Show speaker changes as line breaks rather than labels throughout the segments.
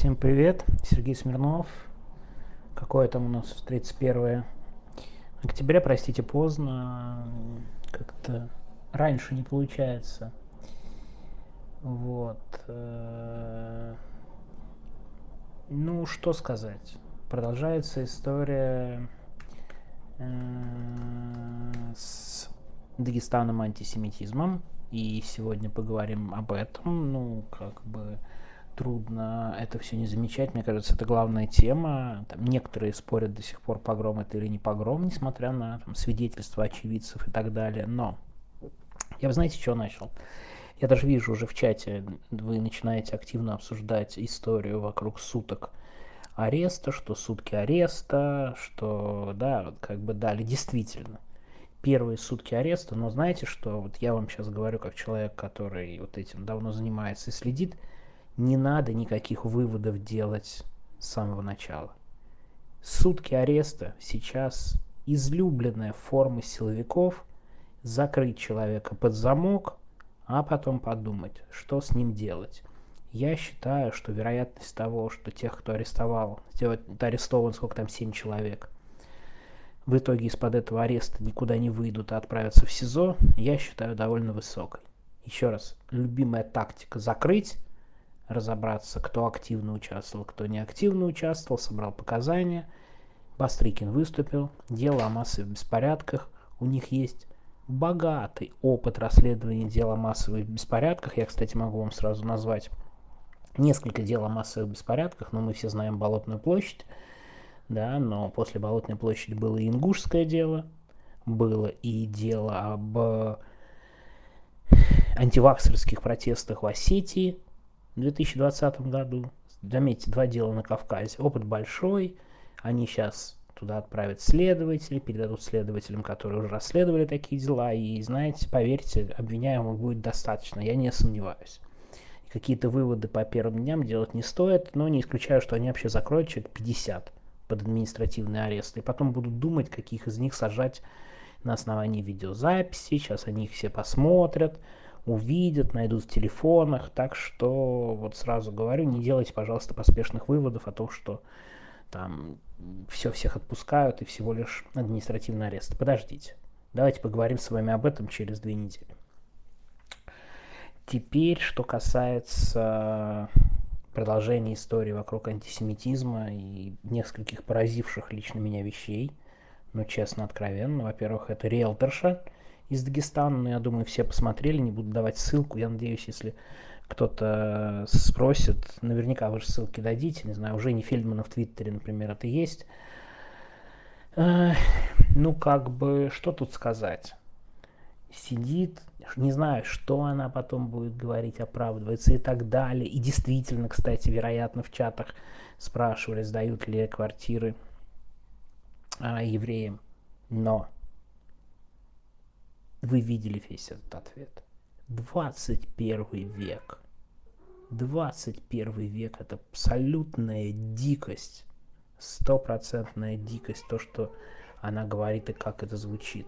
Всем привет, Сергей Смирнов. Какое там у нас 31 октября, простите, поздно. Как-то раньше не получается. Вот. э, Ну, что сказать. Продолжается история э, с Дагестаном антисемитизмом. И сегодня поговорим об этом. Ну, как бы трудно это все не замечать. Мне кажется, это главная тема. Там некоторые спорят до сих пор, погром это или не погром, несмотря на там, свидетельства очевидцев и так далее. Но я бы, знаете, что начал? Я даже вижу уже в чате, вы начинаете активно обсуждать историю вокруг суток ареста, что сутки ареста, что, да, как бы дали действительно первые сутки ареста, но знаете что, вот я вам сейчас говорю как человек, который вот этим давно занимается и следит, не надо никаких выводов делать с самого начала. Сутки ареста сейчас излюбленная форма силовиков закрыть человека под замок, а потом подумать, что с ним делать. Я считаю, что вероятность того, что тех, кто арестовал, арестован, сколько там, 7 человек, в итоге из-под этого ареста никуда не выйдут, а отправятся в СИЗО, я считаю довольно высокой. Еще раз, любимая тактика закрыть, разобраться, кто активно участвовал, кто не активно участвовал, собрал показания. Бастрыкин выступил, дело о массовых беспорядках. У них есть богатый опыт расследования дела о массовых беспорядках. Я, кстати, могу вам сразу назвать несколько дел о массовых беспорядках, но мы все знаем Болотную площадь, да, но после Болотной площади было и Ингушское дело, было и дело об антиваксерских протестах в Осетии в 2020 году. Заметьте, два дела на Кавказе. Опыт большой, они сейчас туда отправят следователей, передадут следователям, которые уже расследовали такие дела, и, знаете, поверьте, обвиняемых будет достаточно, я не сомневаюсь. Какие-то выводы по первым дням делать не стоит, но не исключаю, что они вообще закроют человек 50 под административный арест, и потом будут думать, каких из них сажать на основании видеозаписи, сейчас они их все посмотрят, увидят, найдут в телефонах, так что вот сразу говорю, не делайте, пожалуйста, поспешных выводов о том, что там все всех отпускают и всего лишь административный арест. Подождите, давайте поговорим с вами об этом через две недели. Теперь, что касается продолжения истории вокруг антисемитизма и нескольких поразивших лично меня вещей, ну, честно, откровенно. Во-первых, это риэлторша из Дагестана, но я думаю, все посмотрели, не буду давать ссылку. Я надеюсь, если кто-то спросит, наверняка вы же ссылки дадите, не знаю, уже не Фельдмана в Твиттере, например, это есть. Ну, как бы, что тут сказать? Сидит, не знаю, что она потом будет говорить, оправдывается и так далее. И действительно, кстати, вероятно, в чатах спрашивали, сдают ли квартиры а, евреям. Но вы видели весь этот ответ. 21 век. 21 век это абсолютная дикость. Стопроцентная дикость. То, что она говорит и как это звучит.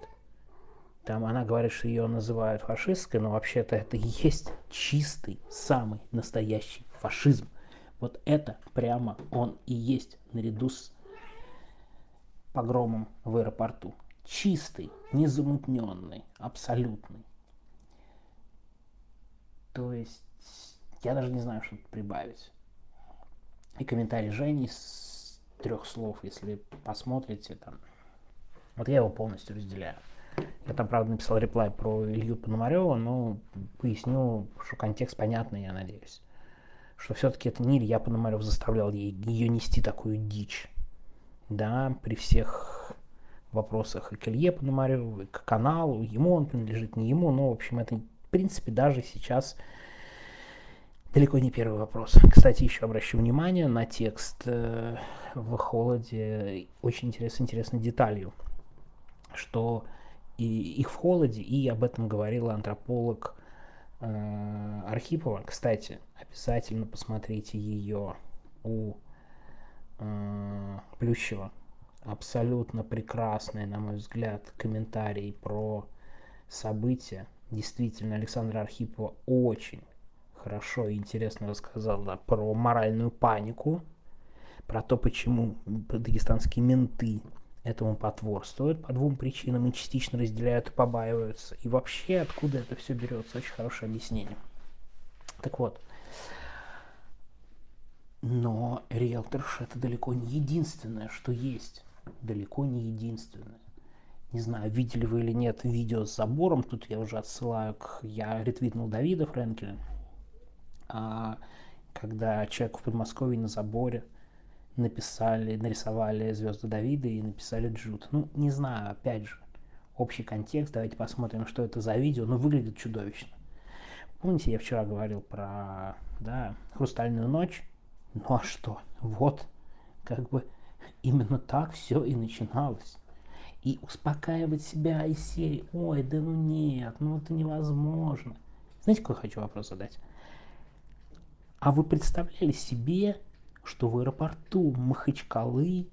Там она говорит, что ее называют фашисткой, но вообще-то это и есть чистый, самый настоящий фашизм. Вот это прямо он и есть наряду с погромом в аэропорту. Чистый, незамутненный, абсолютный. То есть я даже не знаю, что тут прибавить. И комментарий Жени с трех слов, если посмотрите там. Вот я его полностью разделяю. Я там, правда, написал реплай про Илью Пономарева, но поясню, что контекст понятный, я надеюсь. Что все-таки это не Илья Пономарев заставлял ее нести такую дичь. Да, при всех вопросах и к Илье Пономареву, и к каналу, ему он принадлежит, не ему, но, в общем, это, в принципе, даже сейчас далеко не первый вопрос. Кстати, еще обращу внимание на текст э, в холоде очень интересной, интересной деталью, что и их в холоде, и об этом говорила антрополог э, Архипова. Кстати, обязательно посмотрите ее у э, Плющева. Абсолютно прекрасный, на мой взгляд, комментарий про события. Действительно, Александра Архипова очень хорошо и интересно рассказал да, про моральную панику, про то, почему дагестанские менты этому потворствуют по двум причинам и частично разделяют и побаиваются. И вообще, откуда это все берется, очень хорошее объяснение. Так вот, но риэлторш это далеко не единственное, что есть. Далеко не единственное. Не знаю, видели вы или нет видео с забором. Тут я уже отсылаю к... Я ретвитнул Давида Френкеля. А, когда человек в Подмосковье на заборе написали, нарисовали звезды Давида и написали Джуд. Ну, не знаю, опять же, общий контекст. Давайте посмотрим, что это за видео. Но выглядит чудовищно. Помните, я вчера говорил про да, «Хрустальную ночь»? Ну а что? Вот, как бы именно так все и начиналось. И успокаивать себя из серии «Ой, да ну нет, ну это невозможно». Знаете, какой хочу вопрос задать? А вы представляли себе, что в аэропорту Махачкалы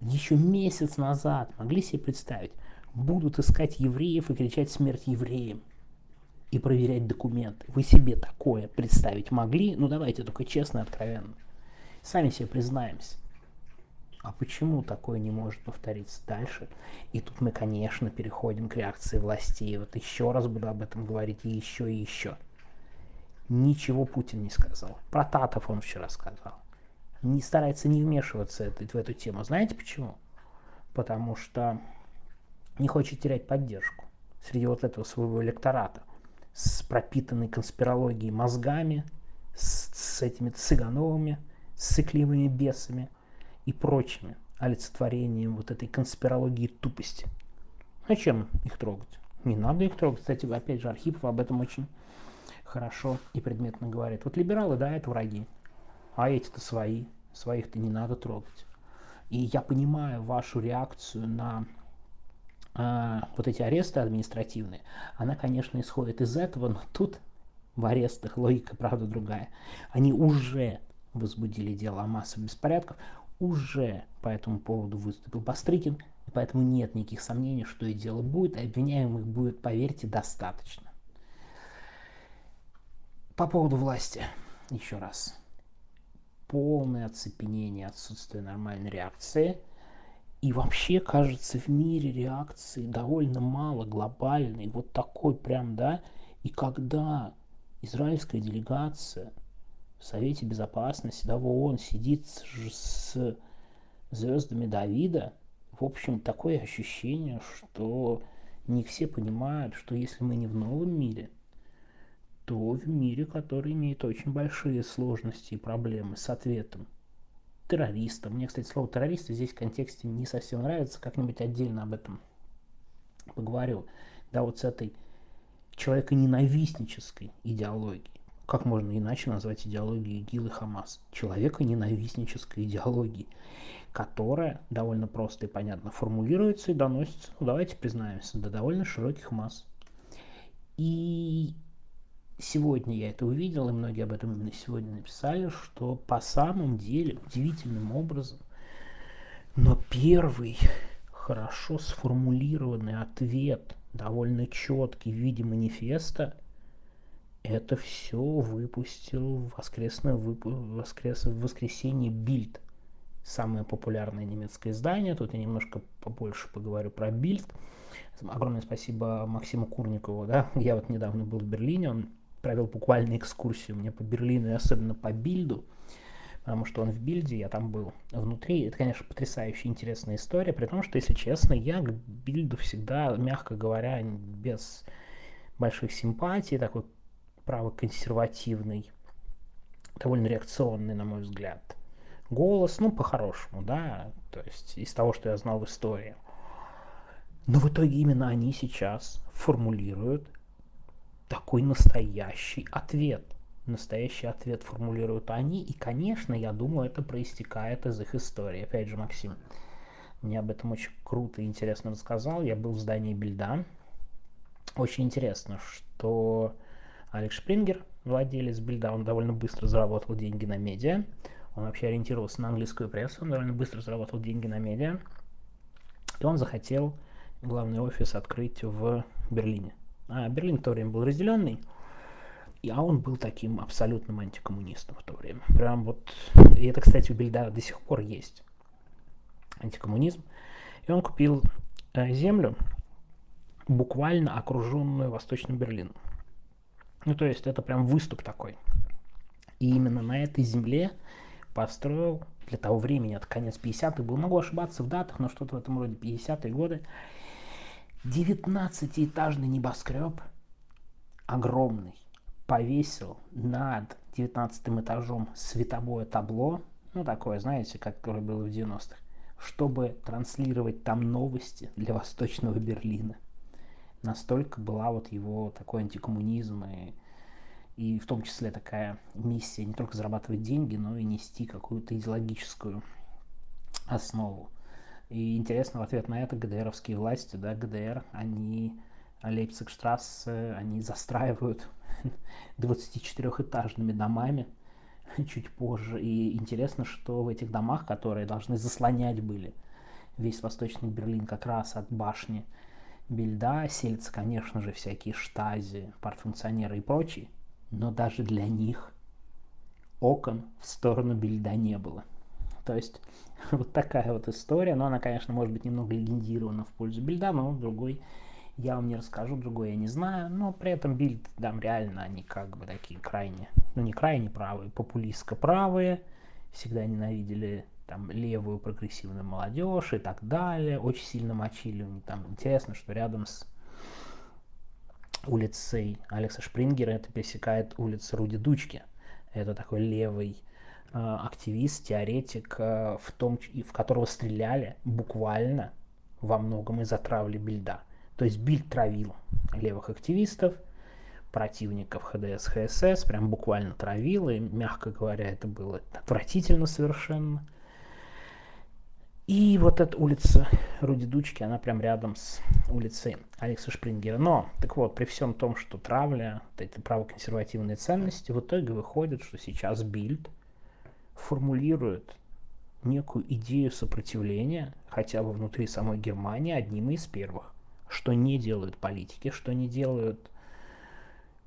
еще месяц назад могли себе представить, будут искать евреев и кричать «Смерть евреям» и проверять документы. Вы себе такое представить могли? Ну давайте только честно и откровенно. Сами себе признаемся. А почему такое не может повториться дальше? И тут мы, конечно, переходим к реакции властей. Вот еще раз буду об этом говорить и еще и еще. Ничего Путин не сказал. Про Татов он вчера сказал. Не старается не вмешиваться в эту тему. Знаете почему? Потому что не хочет терять поддержку среди вот этого своего электората с пропитанной конспирологией мозгами, с, с этими цыгановыми, с сыкливыми бесами и прочими олицетворением вот этой конспирологии тупости. Зачем их трогать? Не надо их трогать. Кстати, опять же, Архипов об этом очень хорошо и предметно говорит. Вот либералы, да, это враги, а эти-то свои, своих-то не надо трогать. И я понимаю вашу реакцию на а, вот эти аресты административные, она, конечно, исходит из этого, но тут в арестах логика, правда, другая. Они уже возбудили дело о массовых беспорядках, уже по этому поводу выступил Бастрыкин, поэтому нет никаких сомнений, что и дело будет, и обвиняемых будет, поверьте, достаточно. По поводу власти, еще раз. Полное оцепенение, отсутствие нормальной реакции – и вообще, кажется, в мире реакции довольно мало глобальной, вот такой прям, да. И когда израильская делегация в Совете Безопасности, да, в ООН сидит с, звездами Давида, в общем, такое ощущение, что не все понимают, что если мы не в новом мире, то в мире, который имеет очень большие сложности и проблемы с ответом террористом. Мне, кстати, слово террористы здесь в контексте не совсем нравится, как-нибудь отдельно об этом поговорю. Да, вот с этой человеконенавистнической идеологией. Как можно иначе назвать идеологию ИГИЛ и Хамас? Человеконенавистнической идеологии, которая довольно просто и понятно формулируется и доносится, ну давайте признаемся, до довольно широких масс. И сегодня я это увидел, и многие об этом именно сегодня написали, что по самом деле удивительным образом, но первый хорошо сформулированный ответ, довольно четкий в виде манифеста, это все выпустил воскресное вып... воскрес... в воскресенье Бильд. Самое популярное немецкое издание. Тут я немножко побольше поговорю про Бильд. Огромное спасибо Максиму Курникову. Да? Я вот недавно был в Берлине, он провел буквально экскурсию мне по Берлину и особенно по Бильду, потому что он в Бильде, я там был внутри. Это, конечно, потрясающая интересная история, при том, что, если честно, я к Бильду всегда, мягко говоря, без больших симпатий, такой правоконсервативный, довольно реакционный, на мой взгляд, голос, ну, по-хорошему, да, то есть из того, что я знал в истории. Но в итоге именно они сейчас формулируют такой настоящий ответ. Настоящий ответ формулируют они, и, конечно, я думаю, это проистекает из их истории. Опять же, Максим мне об этом очень круто и интересно рассказал. Я был в здании Бильда. Очень интересно, что Алекс Шпрингер, владелец Бильда, он довольно быстро заработал деньги на медиа. Он вообще ориентировался на английскую прессу, он довольно быстро заработал деньги на медиа. И он захотел главный офис открыть в Берлине. А Берлин в то время был разделенный. И, а он был таким абсолютным антикоммунистом в то время. Прям вот, и это, кстати, у Бельда до сих пор есть антикоммунизм. И он купил э, землю, буквально окруженную Восточным Берлином. Ну, то есть это прям выступ такой. И именно на этой земле построил для того времени, это конец 50-х был, могу ошибаться в датах, но что-то в этом роде 50-е годы, 19-этажный небоскреб, огромный, повесил над 19 этажом световое табло, ну такое, знаете, как которое было в 90-х, чтобы транслировать там новости для Восточного Берлина. Настолько была вот его такой антикоммунизм и, и в том числе такая миссия не только зарабатывать деньги, но и нести какую-то идеологическую основу. И интересно, в ответ на это ГДРовские власти, да, ГДР, они Лейпцигштрассе, они застраивают 24-этажными домами чуть позже. И интересно, что в этих домах, которые должны заслонять были весь Восточный Берлин как раз от башни Бельда, селятся, конечно же, всякие штази, партфункционеры и прочие. Но даже для них окон в сторону Бельда не было. То есть вот такая вот история. Но она, конечно, может быть немного легендирована в пользу Бельда, но другой я вам не расскажу, другой я не знаю, но при этом Бильд, там реально они как бы такие крайне, ну не крайне правые, популистско правые, всегда ненавидели там левую прогрессивную молодежь и так далее, очень сильно мочили. Там интересно, что рядом с улицей Алекса Шпрингера это пересекает улица Руди Дучки. Это такой левый э, активист, теоретик, э, в, том, в которого стреляли буквально во многом из-за травли Бильда. То есть Бильд травил левых активистов, противников ХДС, ХСС, прям буквально травил, и, мягко говоря, это было отвратительно совершенно. И вот эта улица Руди Дучки, она прям рядом с улицей Алекса Шпрингера. Но, так вот, при всем том, что травля, вот эти правоконсервативные ценности, в итоге выходит, что сейчас Бильд формулирует некую идею сопротивления, хотя бы внутри самой Германии, одним из первых что не делают политики, что не делают,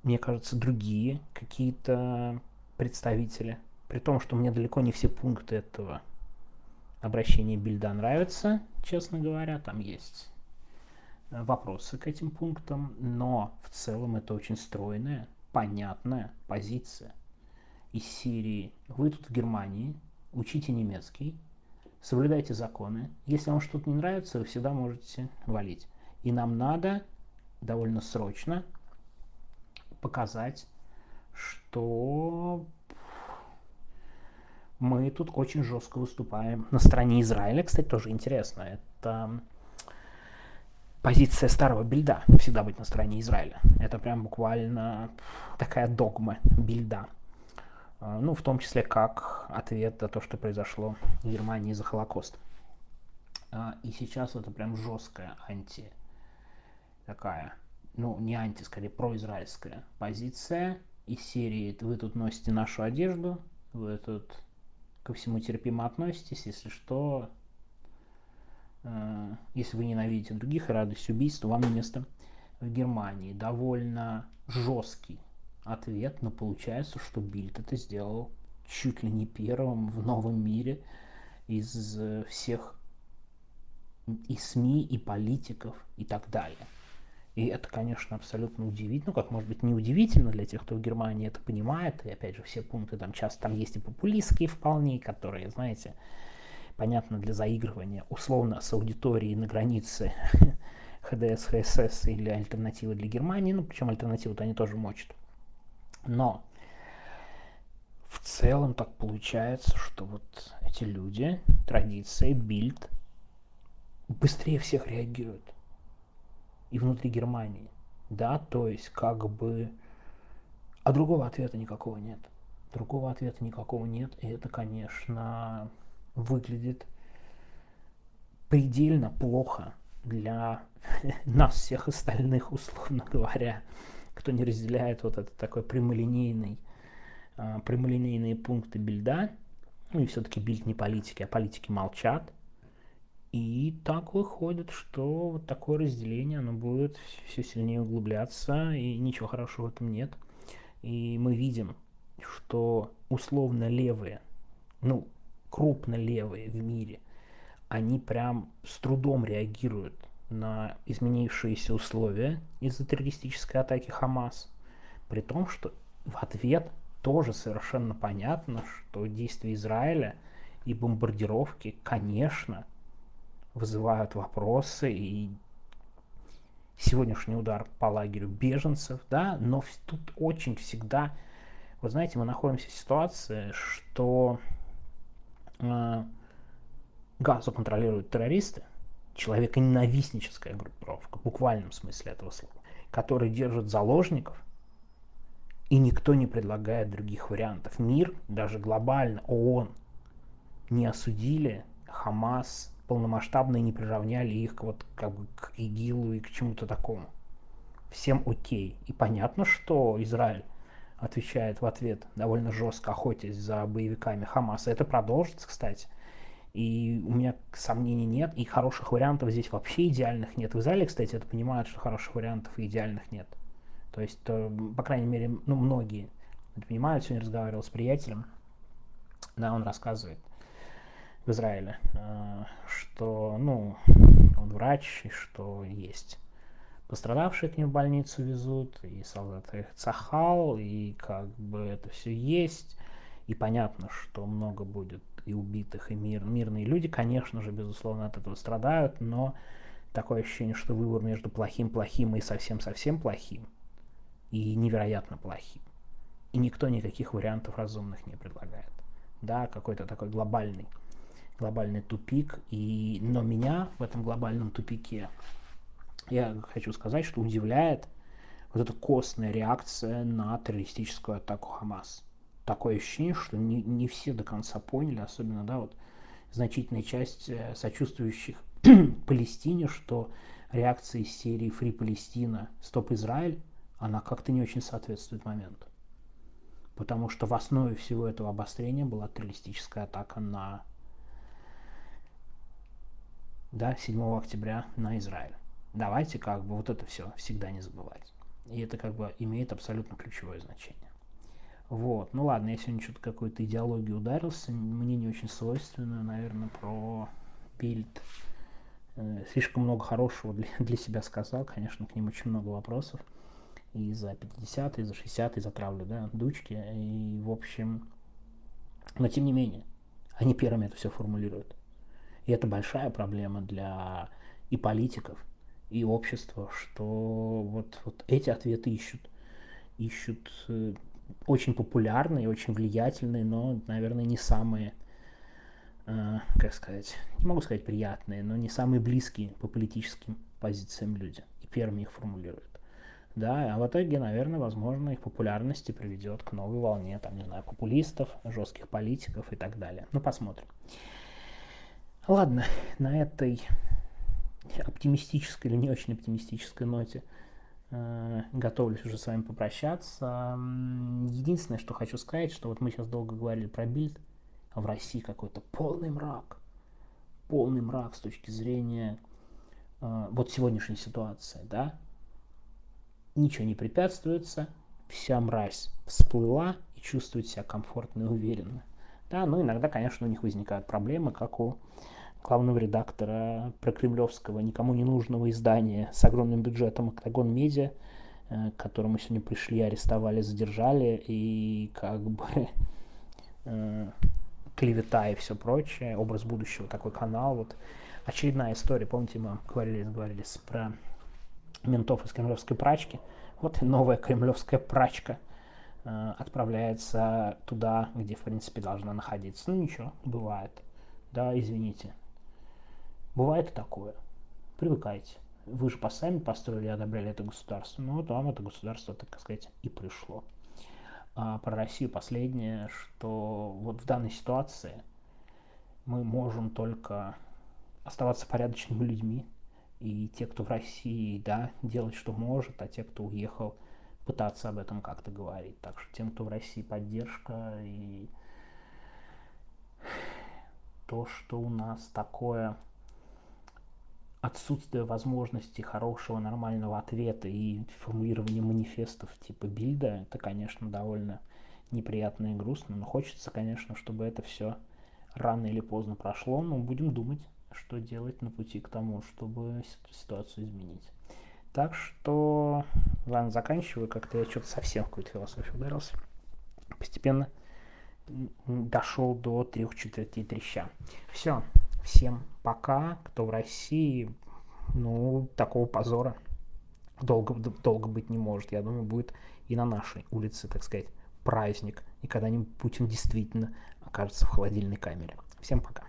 мне кажется, другие какие-то представители. При том, что мне далеко не все пункты этого обращения Бильда нравятся, честно говоря, там есть вопросы к этим пунктам, но в целом это очень стройная, понятная позиция из Сирии. Вы тут в Германии, учите немецкий, соблюдайте законы. Если вам что-то не нравится, вы всегда можете валить. И нам надо довольно срочно показать, что мы тут очень жестко выступаем на стороне Израиля. Кстати, тоже интересно. Это позиция старого бильда всегда быть на стороне Израиля. Это прям буквально такая догма бильда. А, ну, в том числе как ответ на то, что произошло в Германии за Холокост. А, и сейчас это прям жесткая анти такая, ну, не анти, скорее произраильская позиция из серии «Вы тут носите нашу одежду, вы тут ко всему терпимо относитесь, если что, э, если вы ненавидите других и радость убийства, вам место в Германии». Довольно жесткий ответ, но получается, что Бильд это сделал чуть ли не первым в новом мире из всех и СМИ, и политиков, и так далее. И это, конечно, абсолютно удивительно, ну, как может быть не удивительно для тех, кто в Германии это понимает. И опять же, все пункты там часто там есть и популистские вполне, которые, знаете, понятно для заигрывания условно с аудиторией на границе ХДС, ХСС или альтернативы для Германии, ну, причем альтернативу-то они тоже мочат. Но в целом так получается, что вот эти люди, традиции, бильд, быстрее всех реагируют и внутри Германии. Да, то есть как бы... А другого ответа никакого нет. Другого ответа никакого нет. И это, конечно, выглядит предельно плохо для нас всех остальных, условно говоря, кто не разделяет вот этот такой прямолинейный, а, прямолинейные пункты бильда. Ну и все-таки бильд не политики, а политики молчат. И так выходит, что вот такое разделение, оно будет все сильнее углубляться, и ничего хорошего в этом нет. И мы видим, что условно левые, ну, крупно левые в мире, они прям с трудом реагируют на изменившиеся условия из-за террористической атаки Хамас, при том, что в ответ тоже совершенно понятно, что действия Израиля и бомбардировки, конечно, вызывают вопросы и сегодняшний удар по лагерю беженцев, да, но тут очень всегда, вы знаете, мы находимся в ситуации, что э, Газу контролируют террористы, человеконенавистническая группировка, в буквальном смысле этого слова, которые держат заложников, и никто не предлагает других вариантов. Мир, даже глобально, ООН, не осудили Хамас полномасштабно и не приравняли их вот как бы к ИГИЛу и к чему-то такому. Всем окей. И понятно, что Израиль отвечает в ответ довольно жестко, охотясь за боевиками Хамаса. Это продолжится, кстати. И у меня сомнений нет, и хороших вариантов здесь вообще идеальных нет. В Израиле, кстати, это понимают, что хороших вариантов и идеальных нет. То есть, по крайней мере, ну, многие это понимают. Сегодня разговаривал с приятелем, да, он рассказывает в Израиле, э, что, ну, он врач, и что есть пострадавшие к ним в больницу везут, и солдаты цахал, и как бы это все есть. И понятно, что много будет и убитых, и мир, мирные люди, конечно же, безусловно, от этого страдают, но такое ощущение, что выбор между плохим-плохим и совсем-совсем плохим, и невероятно плохим. И никто никаких вариантов разумных не предлагает. Да, какой-то такой глобальный, глобальный тупик. И, но меня в этом глобальном тупике, я хочу сказать, что удивляет вот эта костная реакция на террористическую атаку Хамас такое ощущение, что не, не все до конца поняли, особенно, да, вот значительная часть э, сочувствующих Палестине, что реакция из серии Free Палестина, Стоп Израиль, она как-то не очень соответствует моменту. Потому что в основе всего этого обострения была террористическая атака на да, 7 октября на Израиль. Давайте как бы вот это все всегда не забывать. И это как бы имеет абсолютно ключевое значение. Вот. Ну ладно, я сегодня что-то какой-то идеологию ударился. Мне не очень свойственно, наверное, про бильд. Э, слишком много хорошего для, для себя сказал. Конечно, к ним очень много вопросов. И за 50, и за 60, и за травлю, да, дучки. И, в общем... Но, тем не менее, они первыми это все формулируют. И это большая проблема для и политиков, и общества, что вот, вот эти ответы ищут. Ищут э, очень популярные, очень влиятельные, но, наверное, не самые, э, как сказать, не могу сказать приятные, но не самые близкие по политическим позициям люди. И первыми их формулируют. Да, а в итоге, наверное, возможно, их популярности приведет к новой волне, там, не знаю, популистов, жестких политиков и так далее. Ну, посмотрим. Ладно, на этой оптимистической или не очень оптимистической ноте Э, готовлюсь уже с вами попрощаться. Единственное, что хочу сказать, что вот мы сейчас долго говорили про бильд, а в России какой-то полный мрак. Полный мрак с точки зрения э, вот сегодняшней ситуации, да. Ничего не препятствуется, вся мразь всплыла и чувствует себя комфортно и уверенно. Да, ну иногда, конечно, у них возникают проблемы, как у главного редактора прокремлевского, никому не нужного издания с огромным бюджетом «Октагон Медиа», э, к которому сегодня пришли, арестовали, задержали, и как бы э, клевета и все прочее, образ будущего, такой канал, вот очередная история, помните, мы говорили, говорили про ментов из кремлевской прачки, вот и новая кремлевская прачка отправляется туда, где, в принципе, должна находиться. Ну, ничего, бывает. Да, извините, Бывает и такое. Привыкайте. Вы же сами построили и одобряли это государство. Ну вот вам это государство, так сказать, и пришло. А про Россию последнее, что вот в данной ситуации мы можем только оставаться порядочными людьми. И те, кто в России, да, делать, что может, а те, кто уехал, пытаться об этом как-то говорить. Так что тем, кто в России, поддержка и то, что у нас такое отсутствие возможности хорошего, нормального ответа и формулирования манифестов типа бильда, это, конечно, довольно неприятно и грустно, но хочется, конечно, чтобы это все рано или поздно прошло, но будем думать, что делать на пути к тому, чтобы ситуацию изменить. Так что, ладно, заканчиваю, как-то я что-то совсем в какую-то философию ударился. Постепенно дошел до трех четвертей треща. Все, всем пока, кто в России, ну, такого позора долго, долго быть не может. Я думаю, будет и на нашей улице, так сказать, праздник, и когда-нибудь Путин действительно окажется в холодильной камере. Всем пока.